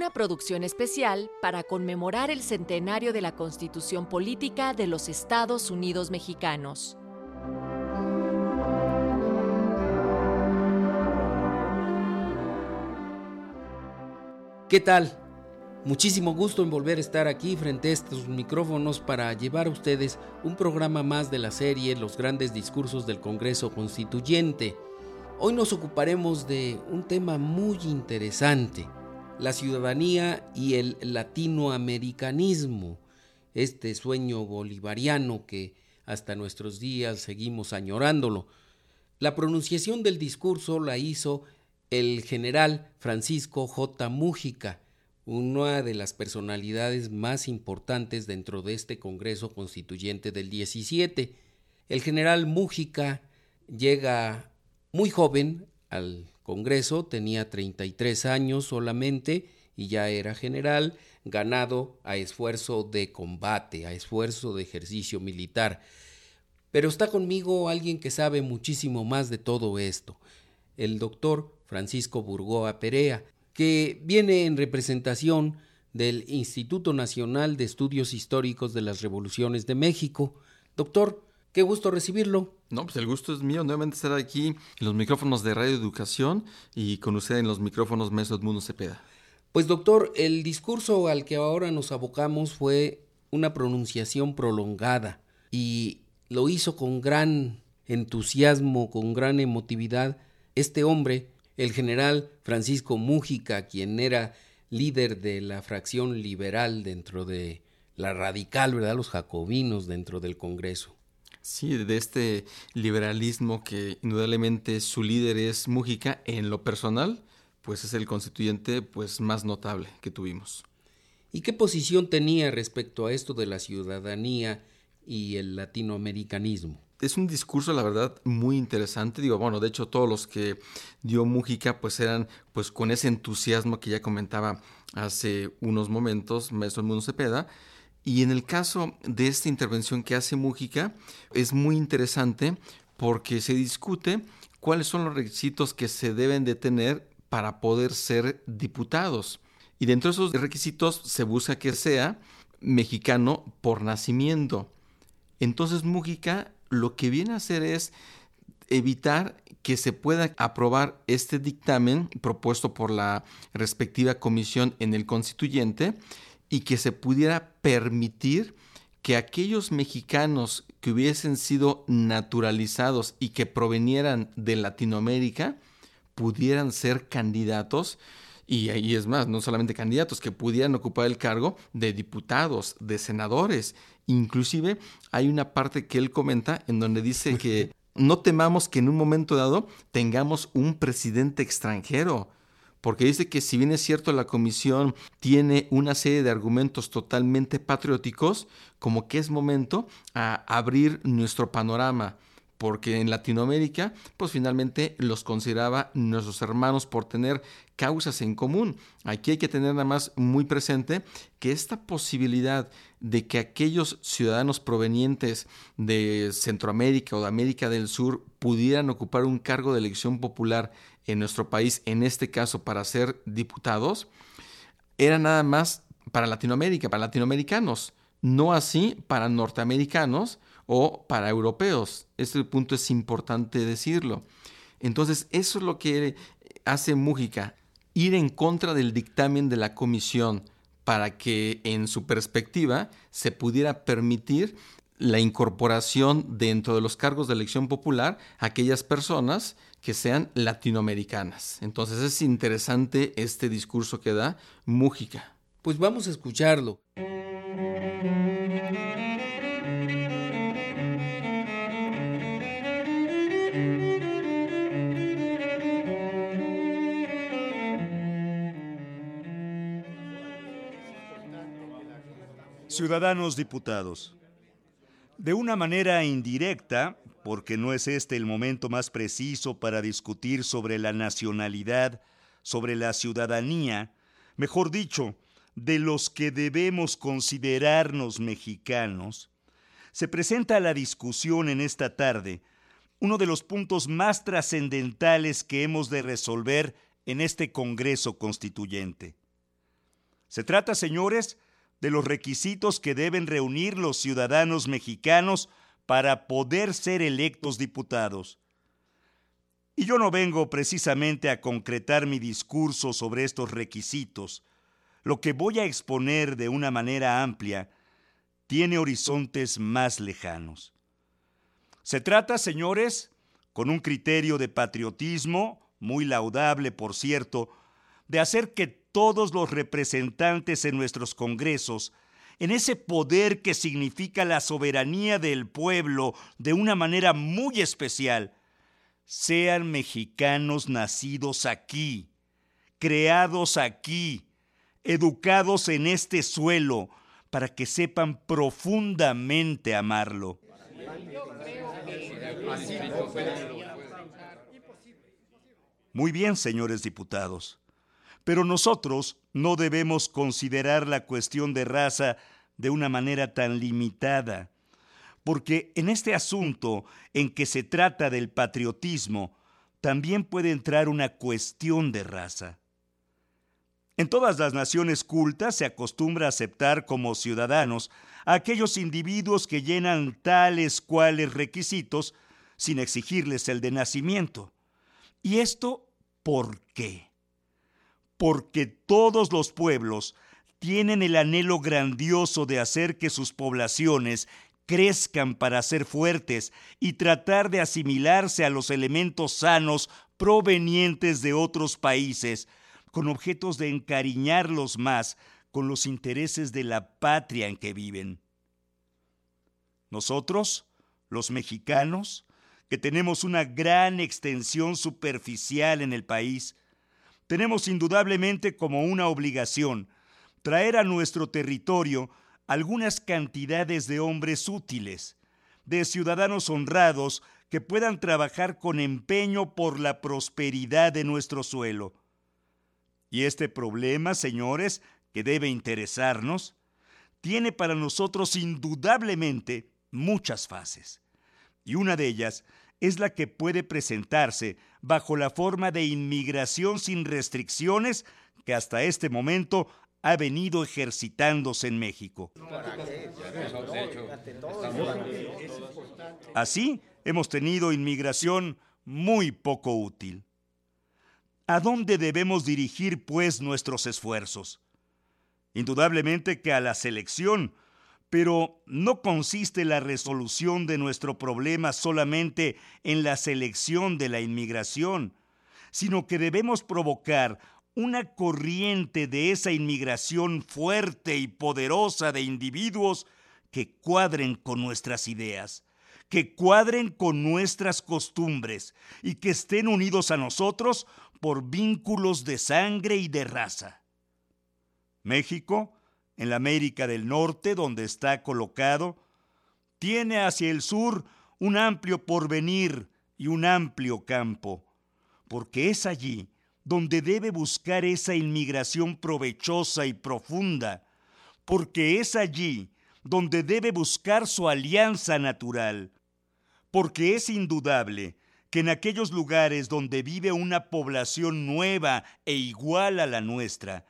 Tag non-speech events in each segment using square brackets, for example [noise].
Una producción especial para conmemorar el centenario de la Constitución Política de los Estados Unidos Mexicanos. ¿Qué tal? Muchísimo gusto en volver a estar aquí frente a estos micrófonos para llevar a ustedes un programa más de la serie Los grandes discursos del Congreso Constituyente. Hoy nos ocuparemos de un tema muy interesante, la ciudadanía y el latinoamericanismo, este sueño bolivariano que hasta nuestros días seguimos añorándolo. La pronunciación del discurso la hizo el general Francisco J. Mújica, una de las personalidades más importantes dentro de este Congreso Constituyente del 17. El general Mújica llega muy joven al Congreso, tenía 33 años solamente y ya era general, ganado a esfuerzo de combate, a esfuerzo de ejercicio militar. Pero está conmigo alguien que sabe muchísimo más de todo esto, el doctor Francisco Burgoa Perea, que viene en representación del Instituto Nacional de Estudios Históricos de las Revoluciones de México. Doctor, qué gusto recibirlo. No, pues el gusto es mío nuevamente estar aquí en los micrófonos de Radio Educación y con usted en los micrófonos Meso Edmundo Cepeda. Pues doctor, el discurso al que ahora nos abocamos fue una pronunciación prolongada y lo hizo con gran entusiasmo, con gran emotividad este hombre, el general Francisco Mújica, quien era líder de la fracción liberal dentro de la radical, ¿verdad? Los jacobinos dentro del Congreso. Sí, de este liberalismo que indudablemente su líder es Mújica, en lo personal, pues es el constituyente pues más notable que tuvimos. ¿Y qué posición tenía respecto a esto de la ciudadanía y el latinoamericanismo? es un discurso, la verdad, muy interesante. Digo, bueno, de hecho, todos los que dio Mújica, pues eran, pues con ese entusiasmo que ya comentaba hace unos momentos, Maestro Mundo Cepeda. Y en el caso de esta intervención que hace Mújica, es muy interesante porque se discute cuáles son los requisitos que se deben de tener para poder ser diputados. Y dentro de esos requisitos se busca que sea mexicano por nacimiento. Entonces Mújica lo que viene a hacer es evitar que se pueda aprobar este dictamen propuesto por la respectiva comisión en el constituyente y que se pudiera permitir que aquellos mexicanos que hubiesen sido naturalizados y que provenieran de Latinoamérica pudieran ser candidatos y ahí es más, no solamente candidatos, que pudieran ocupar el cargo de diputados, de senadores. Inclusive hay una parte que él comenta en donde dice que [laughs] no temamos que en un momento dado tengamos un presidente extranjero porque dice que si bien es cierto la comisión tiene una serie de argumentos totalmente patrióticos, como que es momento a abrir nuestro panorama porque en Latinoamérica, pues finalmente los consideraba nuestros hermanos por tener causas en común. Aquí hay que tener nada más muy presente que esta posibilidad de que aquellos ciudadanos provenientes de Centroamérica o de América del Sur pudieran ocupar un cargo de elección popular en nuestro país, en este caso para ser diputados, era nada más para Latinoamérica, para latinoamericanos, no así para norteamericanos, o para europeos. Este punto es importante decirlo. Entonces, eso es lo que hace Mújica, ir en contra del dictamen de la comisión para que en su perspectiva se pudiera permitir la incorporación dentro de los cargos de elección popular a aquellas personas que sean latinoamericanas. Entonces es interesante este discurso que da Mújica. Pues vamos a escucharlo. Ciudadanos diputados, De una manera indirecta, porque no es este el momento más preciso para discutir sobre la nacionalidad, sobre la ciudadanía, mejor dicho, de los que debemos considerarnos mexicanos, se presenta a la discusión en esta tarde uno de los puntos más trascendentales que hemos de resolver en este Congreso Constituyente. Se trata, señores, de los requisitos que deben reunir los ciudadanos mexicanos para poder ser electos diputados. Y yo no vengo precisamente a concretar mi discurso sobre estos requisitos. Lo que voy a exponer de una manera amplia tiene horizontes más lejanos. Se trata, señores, con un criterio de patriotismo, muy laudable, por cierto, de hacer que todos los representantes en nuestros congresos, en ese poder que significa la soberanía del pueblo de una manera muy especial, sean mexicanos nacidos aquí, creados aquí, educados en este suelo, para que sepan profundamente amarlo. Muy bien, señores diputados. Pero nosotros no debemos considerar la cuestión de raza de una manera tan limitada, porque en este asunto en que se trata del patriotismo, también puede entrar una cuestión de raza. En todas las naciones cultas se acostumbra a aceptar como ciudadanos a aquellos individuos que llenan tales cuales requisitos sin exigirles el de nacimiento. ¿Y esto por qué? porque todos los pueblos tienen el anhelo grandioso de hacer que sus poblaciones crezcan para ser fuertes y tratar de asimilarse a los elementos sanos provenientes de otros países, con objetos de encariñarlos más con los intereses de la patria en que viven. Nosotros, los mexicanos, que tenemos una gran extensión superficial en el país, tenemos indudablemente como una obligación traer a nuestro territorio algunas cantidades de hombres útiles, de ciudadanos honrados que puedan trabajar con empeño por la prosperidad de nuestro suelo. Y este problema, señores, que debe interesarnos, tiene para nosotros indudablemente muchas fases. Y una de ellas es la que puede presentarse bajo la forma de inmigración sin restricciones que hasta este momento ha venido ejercitándose en México. Así hemos tenido inmigración muy poco útil. ¿A dónde debemos dirigir, pues, nuestros esfuerzos? Indudablemente que a la selección pero no consiste la resolución de nuestro problema solamente en la selección de la inmigración, sino que debemos provocar una corriente de esa inmigración fuerte y poderosa de individuos que cuadren con nuestras ideas, que cuadren con nuestras costumbres y que estén unidos a nosotros por vínculos de sangre y de raza. México en la América del Norte, donde está colocado, tiene hacia el sur un amplio porvenir y un amplio campo, porque es allí donde debe buscar esa inmigración provechosa y profunda, porque es allí donde debe buscar su alianza natural, porque es indudable que en aquellos lugares donde vive una población nueva e igual a la nuestra,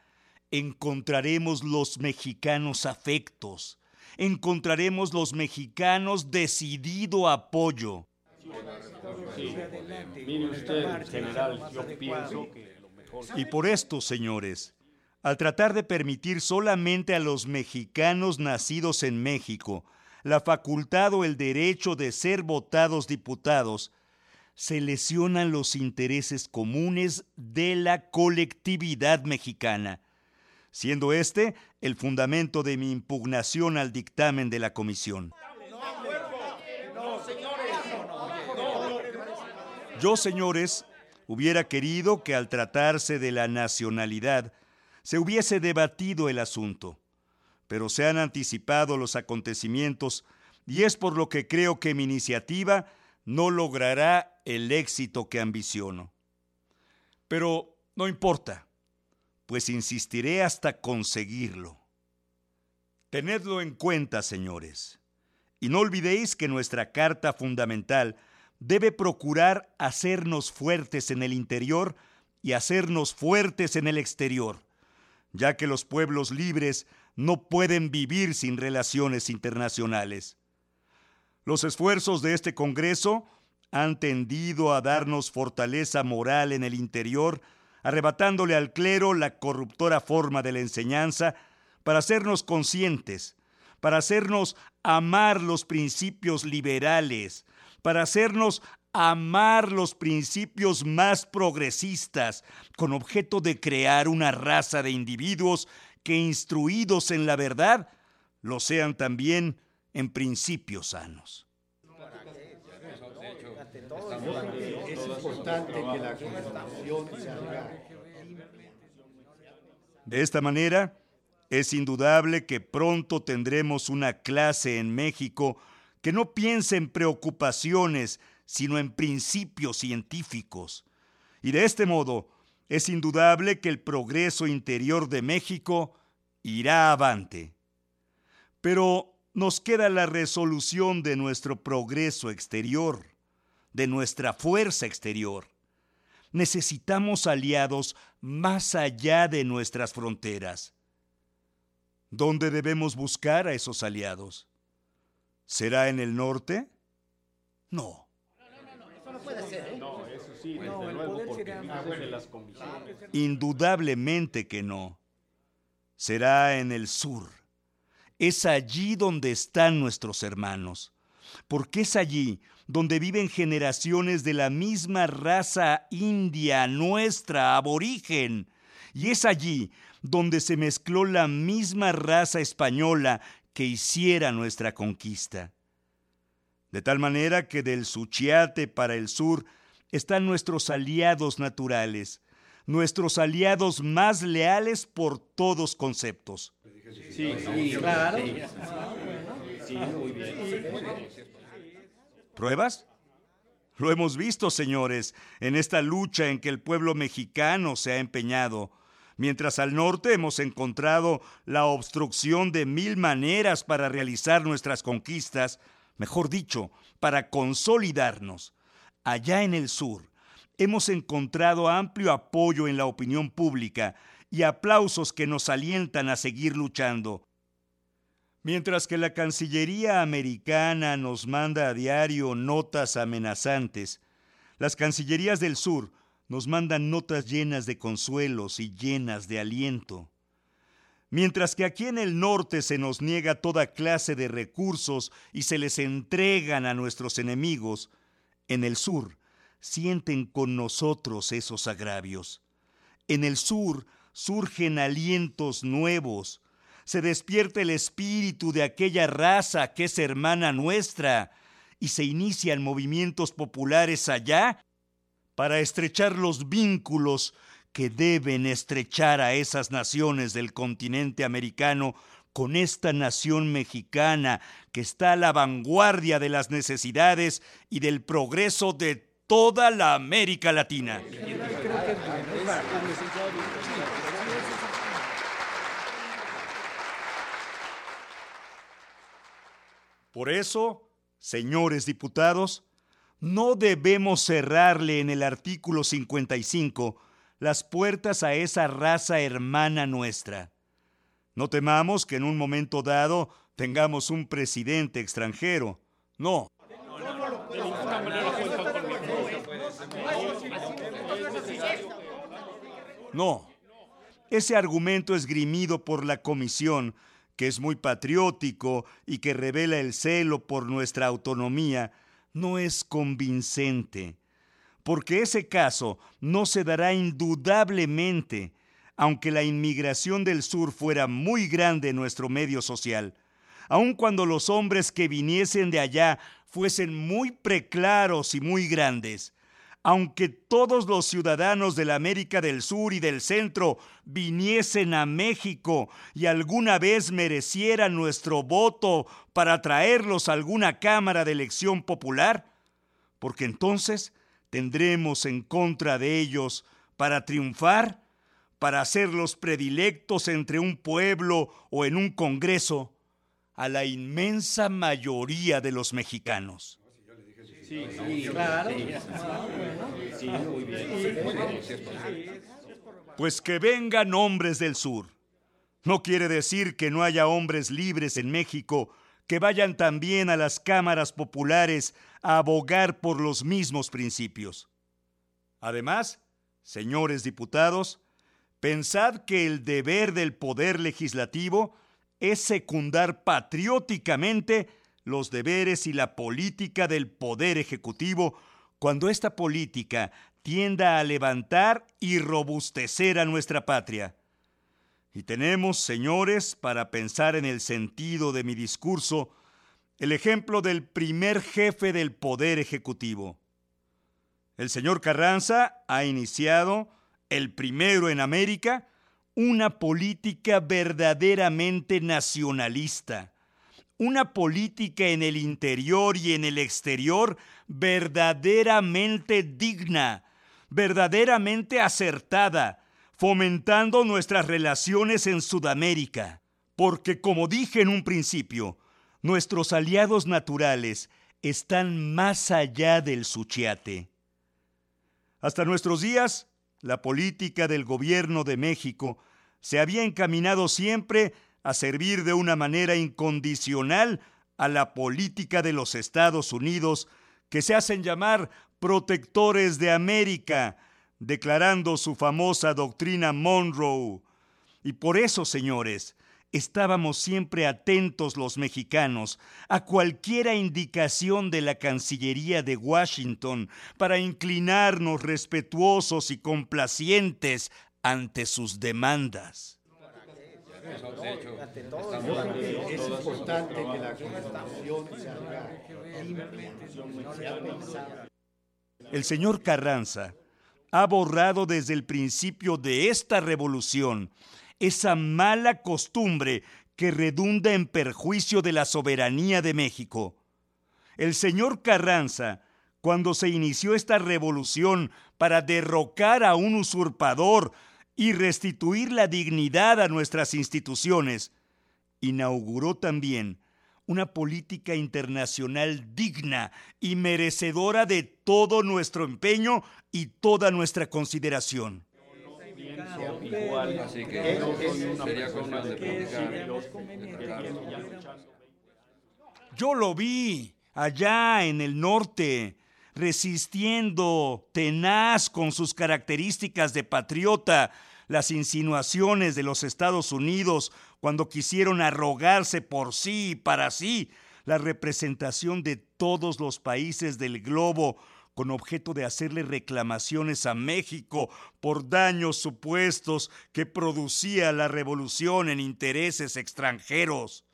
encontraremos los mexicanos afectos, encontraremos los mexicanos decidido apoyo. Y por esto, señores, al tratar de permitir solamente a los mexicanos nacidos en México la facultad o el derecho de ser votados diputados, se lesionan los intereses comunes de la colectividad mexicana siendo este el fundamento de mi impugnación al dictamen de la comisión. Yo, señores, hubiera querido que al tratarse de la nacionalidad se hubiese debatido el asunto, pero se han anticipado los acontecimientos y es por lo que creo que mi iniciativa no logrará el éxito que ambiciono. Pero no importa, pues insistiré hasta conseguirlo. Tenedlo en cuenta, señores, y no olvidéis que nuestra carta fundamental debe procurar hacernos fuertes en el interior y hacernos fuertes en el exterior, ya que los pueblos libres no pueden vivir sin relaciones internacionales. Los esfuerzos de este Congreso han tendido a darnos fortaleza moral en el interior, arrebatándole al clero la corruptora forma de la enseñanza para hacernos conscientes, para hacernos amar los principios liberales, para hacernos amar los principios más progresistas, con objeto de crear una raza de individuos que instruidos en la verdad, lo sean también en principios sanos. Es importante que la De esta manera, es indudable que pronto tendremos una clase en México que no piense en preocupaciones, sino en principios científicos. Y de este modo, es indudable que el progreso interior de México irá avante. Pero nos queda la resolución de nuestro progreso exterior, de nuestra fuerza exterior. Necesitamos aliados más allá de nuestras fronteras. ¿Dónde debemos buscar a esos aliados? ¿Será en el norte? No. Indudablemente que no. Será en el sur es allí donde están nuestros hermanos, porque es allí donde viven generaciones de la misma raza india nuestra, aborigen, y es allí donde se mezcló la misma raza española que hiciera nuestra conquista. De tal manera que del Suchiate para el sur están nuestros aliados naturales, nuestros aliados más leales por todos conceptos. Sí, sí, claro. Sí, muy bien. ¿Pruebas? Lo hemos visto, señores, en esta lucha en que el pueblo mexicano se ha empeñado, mientras al norte hemos encontrado la obstrucción de mil maneras para realizar nuestras conquistas, mejor dicho, para consolidarnos. Allá en el sur hemos encontrado amplio apoyo en la opinión pública y aplausos que nos alientan a seguir luchando. Mientras que la Cancillería americana nos manda a diario notas amenazantes, las Cancillerías del Sur nos mandan notas llenas de consuelos y llenas de aliento. Mientras que aquí en el norte se nos niega toda clase de recursos y se les entregan a nuestros enemigos, en el sur sienten con nosotros esos agravios. En el sur surgen alientos nuevos, se despierta el espíritu de aquella raza que es hermana nuestra, y se inician movimientos populares allá para estrechar los vínculos que deben estrechar a esas naciones del continente americano con esta nación mexicana que está a la vanguardia de las necesidades y del progreso de toda la América Latina. Por eso, señores diputados, no debemos cerrarle en el artículo 55 las puertas a esa raza hermana nuestra. No temamos que en un momento dado tengamos un presidente extranjero. No. No. Ese argumento esgrimido por la comisión que es muy patriótico y que revela el celo por nuestra autonomía, no es convincente, porque ese caso no se dará indudablemente, aunque la inmigración del sur fuera muy grande en nuestro medio social, aun cuando los hombres que viniesen de allá fuesen muy preclaros y muy grandes, aunque todos los ciudadanos de la América del Sur y del Centro viniesen a México y alguna vez merecieran nuestro voto para traerlos a alguna Cámara de elección popular? Porque entonces tendremos en contra de ellos para triunfar, para hacerlos predilectos entre un pueblo o en un congreso, a la inmensa mayoría de los mexicanos. Pues que vengan hombres del sur. No quiere decir que no haya hombres libres en México que vayan también a las cámaras populares a abogar por los mismos principios. Además, señores diputados, pensad que el deber del poder legislativo es secundar patrióticamente los deberes y la política del Poder Ejecutivo cuando esta política tienda a levantar y robustecer a nuestra patria. Y tenemos, señores, para pensar en el sentido de mi discurso, el ejemplo del primer jefe del Poder Ejecutivo. El señor Carranza ha iniciado, el primero en América, una política verdaderamente nacionalista una política en el interior y en el exterior verdaderamente digna, verdaderamente acertada, fomentando nuestras relaciones en Sudamérica. Porque, como dije en un principio, nuestros aliados naturales están más allá del Suchiate. Hasta nuestros días, la política del gobierno de México se había encaminado siempre a servir de una manera incondicional a la política de los Estados Unidos, que se hacen llamar protectores de América, declarando su famosa doctrina Monroe. Y por eso, señores, estábamos siempre atentos los mexicanos a cualquiera indicación de la Cancillería de Washington para inclinarnos respetuosos y complacientes ante sus demandas. Es importante que la El señor Carranza ha borrado desde el principio de esta revolución esa mala costumbre que redunda en perjuicio de la soberanía de México. El señor Carranza, cuando se inició esta revolución para derrocar a un usurpador y restituir la dignidad a nuestras instituciones, inauguró también una política internacional digna y merecedora de todo nuestro empeño y toda nuestra consideración. Yo lo vi allá en el norte, resistiendo tenaz con sus características de patriota las insinuaciones de los Estados Unidos cuando quisieron arrogarse por sí y para sí la representación de todos los países del globo con objeto de hacerle reclamaciones a México por daños supuestos que producía la revolución en intereses extranjeros.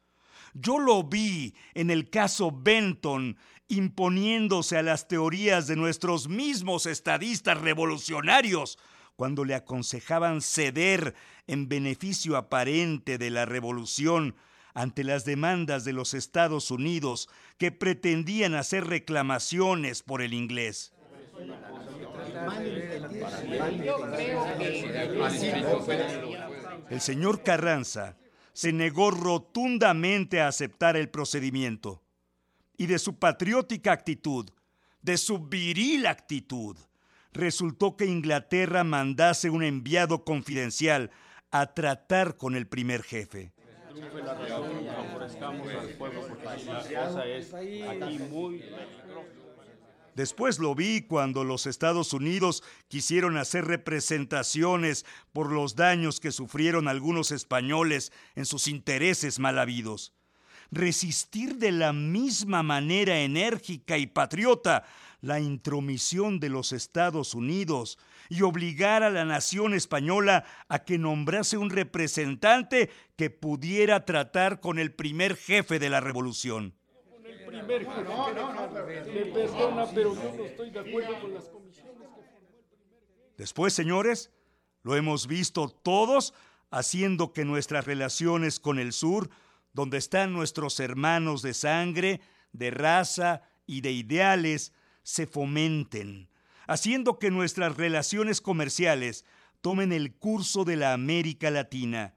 Yo lo vi en el caso Benton imponiéndose a las teorías de nuestros mismos estadistas revolucionarios, cuando le aconsejaban ceder en beneficio aparente de la revolución ante las demandas de los Estados Unidos que pretendían hacer reclamaciones por el inglés. El señor Carranza se negó rotundamente a aceptar el procedimiento y de su patriótica actitud, de su viril actitud, resultó que Inglaterra mandase un enviado confidencial a tratar con el primer jefe. Después lo vi cuando los Estados Unidos quisieron hacer representaciones por los daños que sufrieron algunos españoles en sus intereses mal habidos. Resistir de la misma manera enérgica y patriota la intromisión de los Estados Unidos y obligar a la nación española a que nombrase un representante que pudiera tratar con el primer jefe de la revolución. Después, señores, lo hemos visto todos haciendo que nuestras relaciones con el sur, donde están nuestros hermanos de sangre, de raza y de ideales, se fomenten, haciendo que nuestras relaciones comerciales tomen el curso de la América Latina,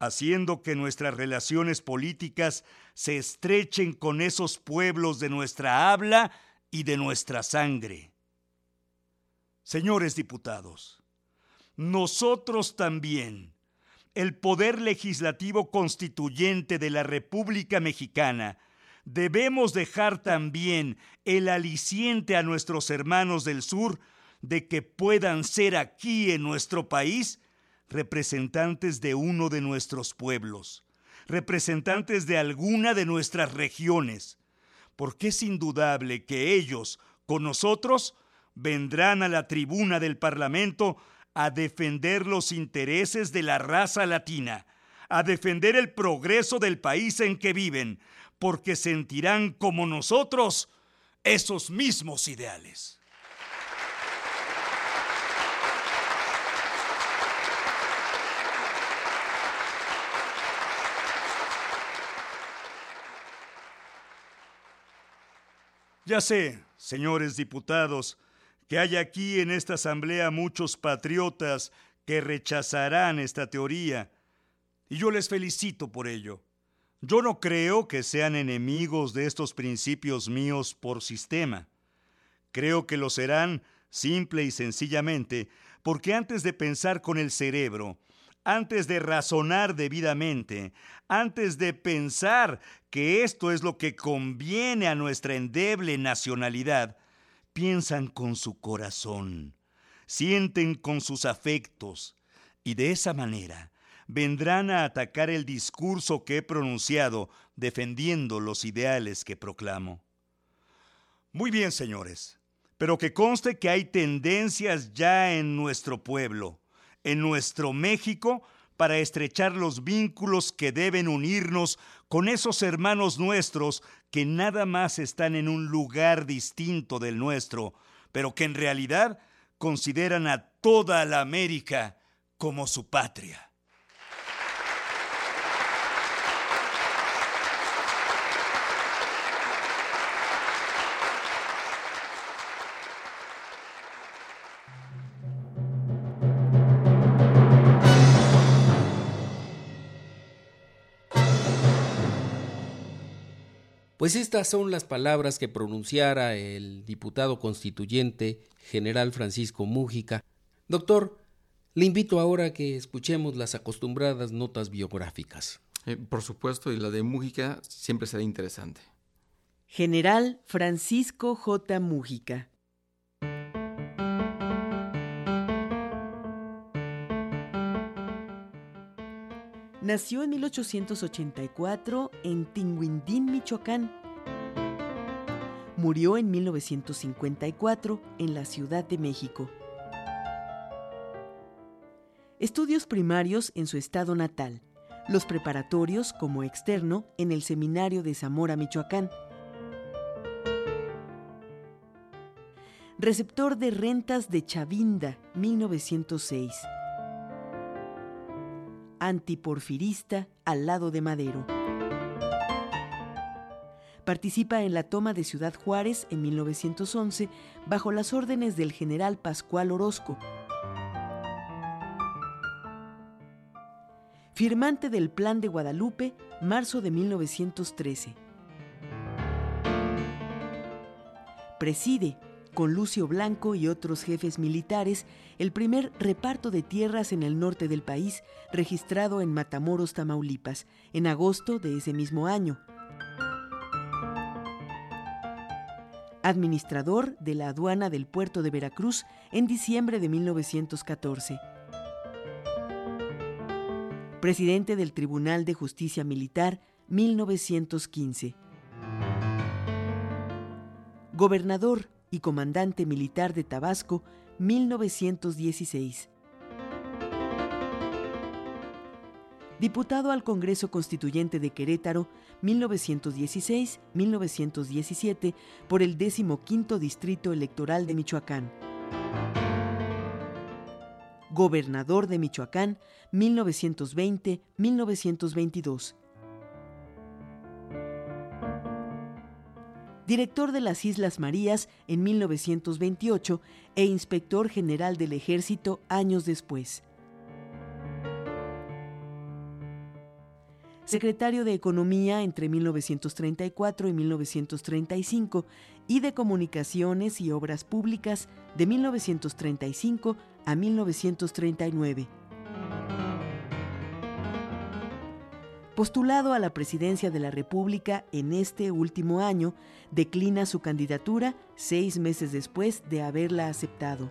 haciendo que nuestras relaciones políticas se estrechen con esos pueblos de nuestra habla y de nuestra sangre. Señores diputados, nosotros también, el Poder Legislativo Constituyente de la República Mexicana, debemos dejar también el aliciente a nuestros hermanos del sur de que puedan ser aquí en nuestro país representantes de uno de nuestros pueblos, representantes de alguna de nuestras regiones, porque es indudable que ellos, con nosotros, vendrán a la tribuna del Parlamento a defender los intereses de la raza latina, a defender el progreso del país en que viven, porque sentirán como nosotros esos mismos ideales. Ya sé, señores diputados, que hay aquí en esta asamblea muchos patriotas que rechazarán esta teoría, y yo les felicito por ello. Yo no creo que sean enemigos de estos principios míos por sistema. Creo que lo serán simple y sencillamente porque antes de pensar con el cerebro, antes de razonar debidamente, antes de pensar que esto es lo que conviene a nuestra endeble nacionalidad, piensan con su corazón, sienten con sus afectos, y de esa manera vendrán a atacar el discurso que he pronunciado defendiendo los ideales que proclamo. Muy bien, señores, pero que conste que hay tendencias ya en nuestro pueblo, en nuestro México, para estrechar los vínculos que deben unirnos con esos hermanos nuestros que nada más están en un lugar distinto del nuestro, pero que en realidad consideran a toda la América como su patria. Pues estas son las palabras que pronunciara el diputado constituyente general Francisco Mújica. Doctor, le invito ahora a que escuchemos las acostumbradas notas biográficas. Eh, por supuesto, y la de Mújica siempre será interesante. General Francisco J. Mújica. Nació en 1884 en Tinguindín, Michoacán. Murió en 1954 en la Ciudad de México. Estudios primarios en su estado natal, los preparatorios como externo en el Seminario de Zamora, Michoacán. Receptor de rentas de Chavinda, 1906 antiporfirista al lado de Madero. Participa en la toma de Ciudad Juárez en 1911 bajo las órdenes del general Pascual Orozco. Firmante del Plan de Guadalupe, marzo de 1913. Preside con Lucio Blanco y otros jefes militares, el primer reparto de tierras en el norte del país, registrado en Matamoros, Tamaulipas, en agosto de ese mismo año. Administrador de la aduana del puerto de Veracruz en diciembre de 1914. Presidente del Tribunal de Justicia Militar 1915. Gobernador y comandante militar de Tabasco, 1916. Diputado al Congreso Constituyente de Querétaro, 1916-1917, por el 15 Distrito Electoral de Michoacán. gobernador de Michoacán 1920-1922. Director de las Islas Marías en 1928 e inspector general del ejército años después. secretario de Economía entre 1934 y 1935 y de Comunicaciones y Obras Públicas de 1935 a 1939. Postulado a la presidencia de la República en este último año, declina su candidatura seis meses después de haberla aceptado.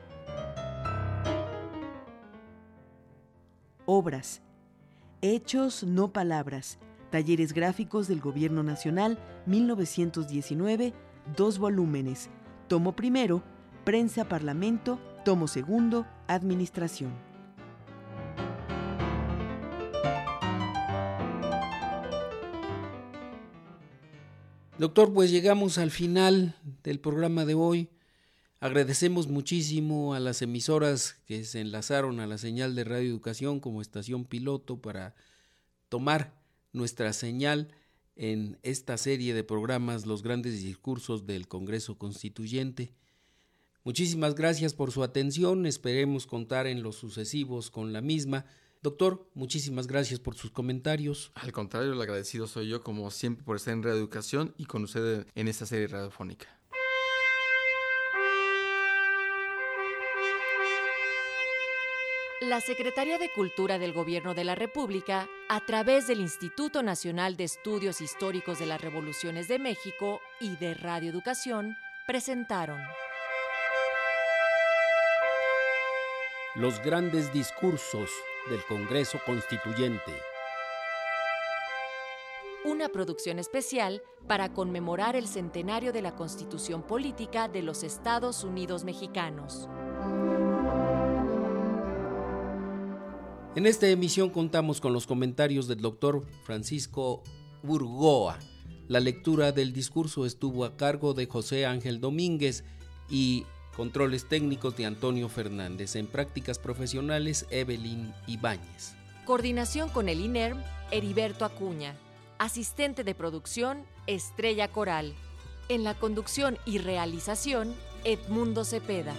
Obras Hechos, no palabras. Talleres gráficos del Gobierno Nacional, 1919, dos volúmenes. Tomo primero, Prensa Parlamento, tomo segundo, Administración. Doctor, pues llegamos al final del programa de hoy. Agradecemos muchísimo a las emisoras que se enlazaron a la señal de Radio Educación como estación piloto para tomar nuestra señal en esta serie de programas Los grandes discursos del Congreso Constituyente. Muchísimas gracias por su atención, esperemos contar en los sucesivos con la misma. Doctor, muchísimas gracias por sus comentarios. Al contrario, el agradecido soy yo, como siempre, por estar en Radio Educación y con usted en esta serie radiofónica. La Secretaría de Cultura del Gobierno de la República, a través del Instituto Nacional de Estudios Históricos de las Revoluciones de México y de Radio Educación, presentaron Los grandes discursos del Congreso Constituyente. Una producción especial para conmemorar el centenario de la Constitución Política de los Estados Unidos Mexicanos. En esta emisión contamos con los comentarios del doctor Francisco Burgoa. La lectura del discurso estuvo a cargo de José Ángel Domínguez y controles técnicos de Antonio Fernández. En prácticas profesionales, Evelyn Ibáñez. Coordinación con el INERM, Heriberto Acuña. Asistente de producción, Estrella Coral. En la conducción y realización, Edmundo Cepeda.